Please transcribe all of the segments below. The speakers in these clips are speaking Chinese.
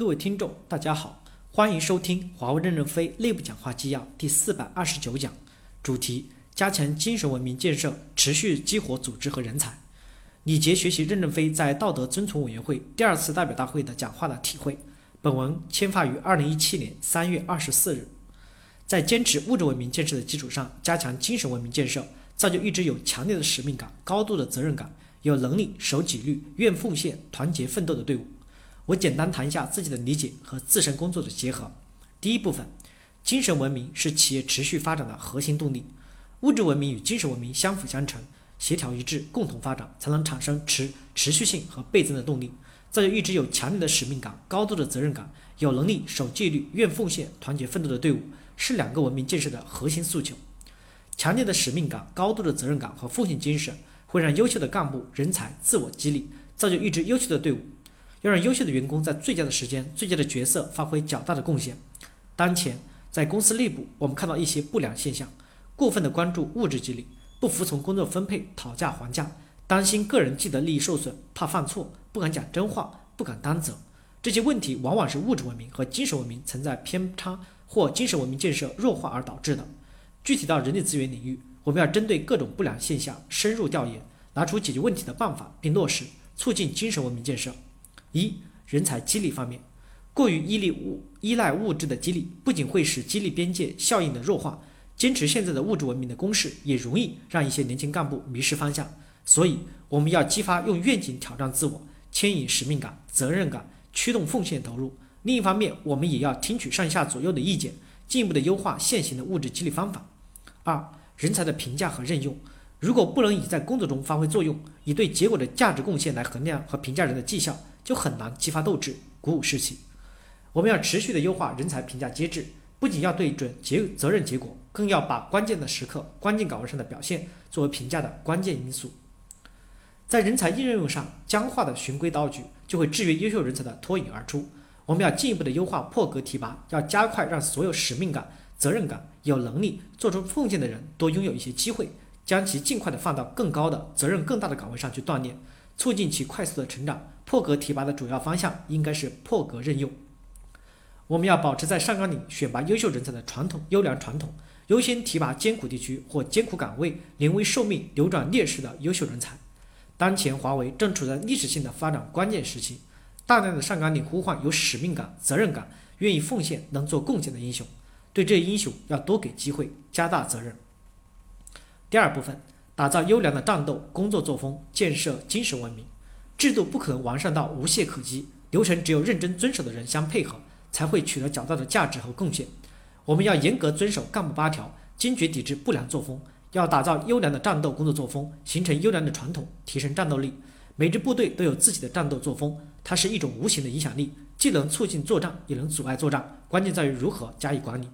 各位听众，大家好，欢迎收听华为任正非内部讲话纪要第四百二十九讲，主题：加强精神文明建设，持续激活组织和人才。李杰学习任正非在道德遵从委员会第二次代表大会的讲话的体会。本文签发于二零一七年三月二十四日。在坚持物质文明建设的基础上，加强精神文明建设，造就一支有强烈的使命感、高度的责任感、有能力、守纪律、愿奉献、团结奋斗的队伍。我简单谈一下自己的理解和自身工作的结合。第一部分，精神文明是企业持续发展的核心动力。物质文明与精神文明相辅相成，协调一致，共同发展，才能产生持持续性和倍增的动力，造就一支有强烈的使命感、高度的责任感、有能力、守纪律、愿奉献、团结奋斗的队伍，是两个文明建设的核心诉求。强烈的使命感、高度的责任感和奉献精神，会让优秀的干部人才自我激励，造就一支优秀的队伍。要让优秀的员工在最佳的时间、最佳的角色发挥较大的贡献。当前在公司内部，我们看到一些不良现象：过分的关注物质激励，不服从工作分配，讨价还价，担心个人既得利益受损，怕犯错，不敢讲真话，不敢担责。这些问题往往是物质文明和精神文明存在偏差或精神文明建设弱化而导致的。具体到人力资源领域，我们要针对各种不良现象深入调研，拿出解决问题的办法，并落实，促进精神文明建设。一人才激励方面，过于依赖物依赖物质的激励，不仅会使激励边界效应的弱化，坚持现在的物质文明的公式，也容易让一些年轻干部迷失方向。所以，我们要激发用愿景挑战自我，牵引使命感、责任感，驱动奉献投入。另一方面，我们也要听取上下左右的意见，进一步的优化现行的物质激励方法。二人才的评价和任用，如果不能以在工作中发挥作用，以对结果的价值贡献来衡量和评价人的绩效。就很难激发斗志，鼓舞士气。我们要持续的优化人才评价机制，不仅要对准结责任结果，更要把关键的时刻、关键岗位上的表现作为评价的关键因素。在人才应用上，僵化的循规蹈矩就会制约优秀人才的脱颖而出。我们要进一步的优化破格提拔，要加快让所有使命感、责任感、有能力做出奉献的人多拥有一些机会，将其尽快的放到更高的责任更大的岗位上去锻炼，促进其快速的成长。破格提拔的主要方向应该是破格任用。我们要保持在上纲领选拔优秀人才的传统优良传统，优先提拔艰苦地区或艰苦岗位临危受命、扭转劣势的优秀人才。当前华为正处在历史性的发展关键时期，大量的上纲领呼唤有使命感、责任感、愿意奉献、能做贡献的英雄，对这些英雄要多给机会，加大责任。第二部分，打造优良的战斗工作作风，建设精神文明。制度不可能完善到无懈可击，流程只有认真遵守的人相配合，才会取得较大的价值和贡献。我们要严格遵守干部八条，坚决抵制不良作风，要打造优良的战斗工作作风，形成优良的传统，提升战斗力。每支部队都有自己的战斗作风，它是一种无形的影响力，既能促进作战，也能阻碍作战。关键在于如何加以管理。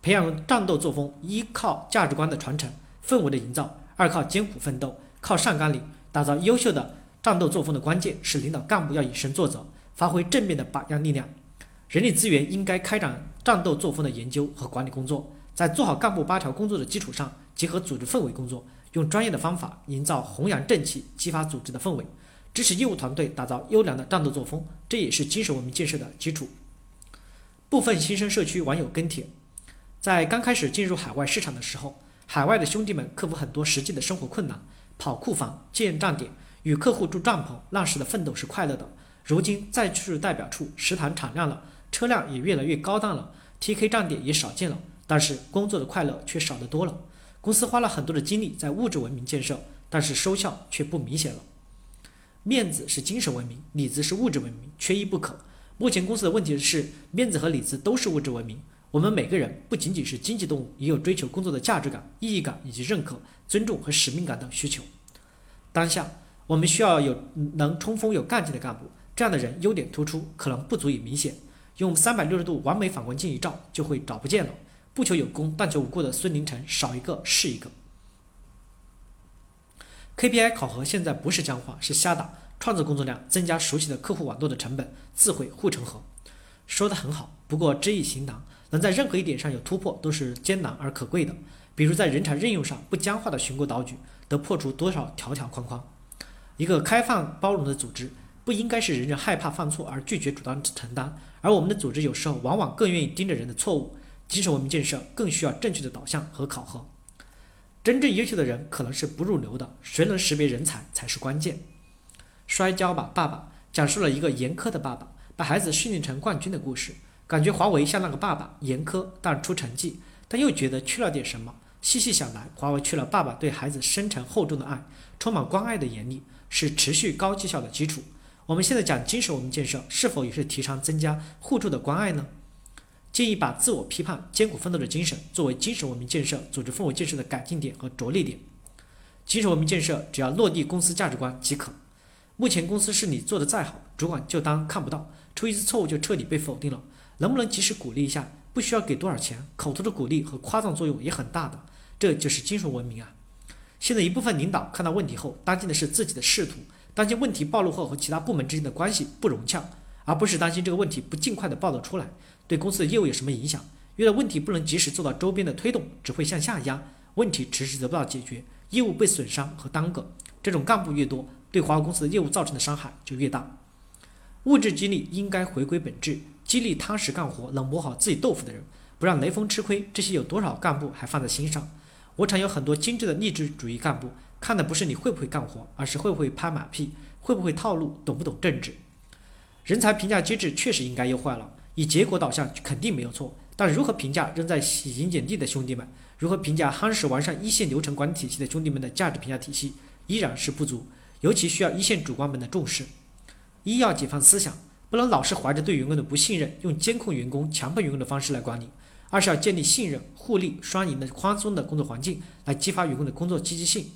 培养战斗作风，依靠价值观的传承、氛围的营造，二靠艰苦奋斗，靠上纲领打造优秀的。战斗作风的关键是领导干部要以身作则，发挥正面的榜样力量。人力资源应该开展战斗作风的研究和管理工作，在做好干部八条工作的基础上，结合组织氛围工作，用专业的方法营造弘扬正气，激发组织的氛围，支持业务团队打造优良的战斗作风，这也是精神文明建设的基础。部分新生社区网友跟帖，在刚开始进入海外市场的时候，海外的兄弟们克服很多实际的生活困难，跑库房、建站点。与客户住帐篷，那时的奋斗是快乐的。如今再去代表处，食堂敞亮了，车辆也越来越高档了，TK 站点也少见了，但是工作的快乐却少得多了。公司花了很多的精力在物质文明建设，但是收效却不明显了。面子是精神文明，里子是物质文明，缺一不可。目前公司的问题是，面子和里子都是物质文明。我们每个人不仅仅是经济动物，也有追求工作的价值感、意义感以及认可、尊重和使命感等需求。当下。我们需要有能冲锋、有干劲的干部，这样的人优点突出，可能不足以明显。用三百六十度完美反光镜一照，就会找不见了。不求有功，但求无过的孙林晨，少一个是一个。KPI 考核现在不是僵化，是瞎打。创造工作量，增加熟悉的客户网络的成本，自毁护城河。说的很好，不过知易行难，能在任何一点上有突破，都是艰难而可贵的。比如在人才任用上，不僵化的循规蹈矩，得破除多少条条框框。一个开放包容的组织，不应该是人人害怕犯错而拒绝主动承担，而我们的组织有时候往往更愿意盯着人的错误。精神文明建设更需要正确的导向和考核。真正优秀的人可能是不入流的，谁能识别人才才是关键。摔跤吧，爸爸讲述了一个严苛的爸爸把孩子训练成冠军的故事。感觉华为像那个爸爸，严苛但出成绩，但又觉得缺了点什么。细细想来，华为缺了爸爸对孩子深沉厚重的爱，充满关爱的严厉，是持续高绩效的基础。我们现在讲精神文明建设，是否也是提倡增加互助的关爱呢？建议把自我批判、艰苦奋斗的精神作为精神文明建设、组织氛围建设的改进点和着力点。精神文明建设只要落地公司价值观即可。目前公司是你做的再好，主管就当看不到，出一次错误就彻底被否定了。能不能及时鼓励一下？不需要给多少钱，口头的鼓励和夸赞作用也很大的。这就是精神文明啊！现在一部分领导看到问题后，担心的是自己的仕途。担心问题暴露后和其他部门之间的关系不融洽，而不是担心这个问题不尽快的报道出来，对公司的业务有什么影响。遇到问题不能及时做到周边的推动，只会向下压，问题迟迟得不到解决，业务被损伤和耽搁。这种干部越多，对华为公司的业务造成的伤害就越大。物质激励应该回归本质，激励踏实干活、能磨好自己豆腐的人，不让雷锋吃亏。这些有多少干部还放在心上？我厂有很多精致的励志主义干部。看的不是你会不会干活，而是会不会拍马屁，会不会套路，懂不懂政治。人才评价机制确实应该优化了，以结果导向肯定没有错。但如何评价仍在洗营捡地的兄弟们？如何评价夯实完善一线流程管理体系的兄弟们的价值评价体系依然是不足，尤其需要一线主管们的重视。一要解放思想，不能老是怀着对员工的不信任，用监控员工、强迫员工的方式来管理；二是要建立信任、互利、双赢的宽松的工作环境，来激发员工的工作积极性。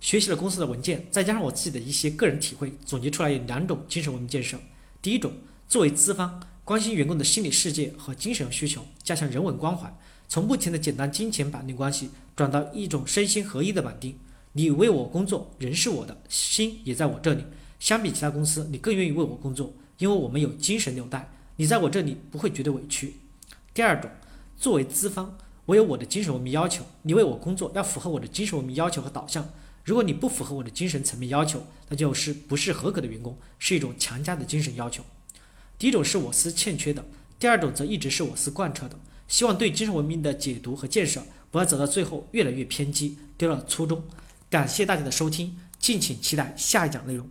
学习了公司的文件，再加上我自己的一些个人体会，总结出来有两种精神文明建设。第一种，作为资方，关心员工的心理世界和精神需求，加强人文关怀，从目前的简单金钱绑定关系，转到一种身心合一的绑定。你为我工作，人是我的，心也在我这里。相比其他公司，你更愿意为我工作，因为我们有精神纽带，你在我这里不会觉得委屈。第二种，作为资方，我有我的精神文明要求，你为我工作要符合我的精神文明要求和导向。如果你不符合我的精神层面要求，那就是不是合格的员工，是一种强加的精神要求。第一种是我司欠缺的，第二种则一直是我司贯彻的。希望对精神文明的解读和建设，不要走到最后越来越偏激，丢了初衷。感谢大家的收听，敬请期待下一讲内容。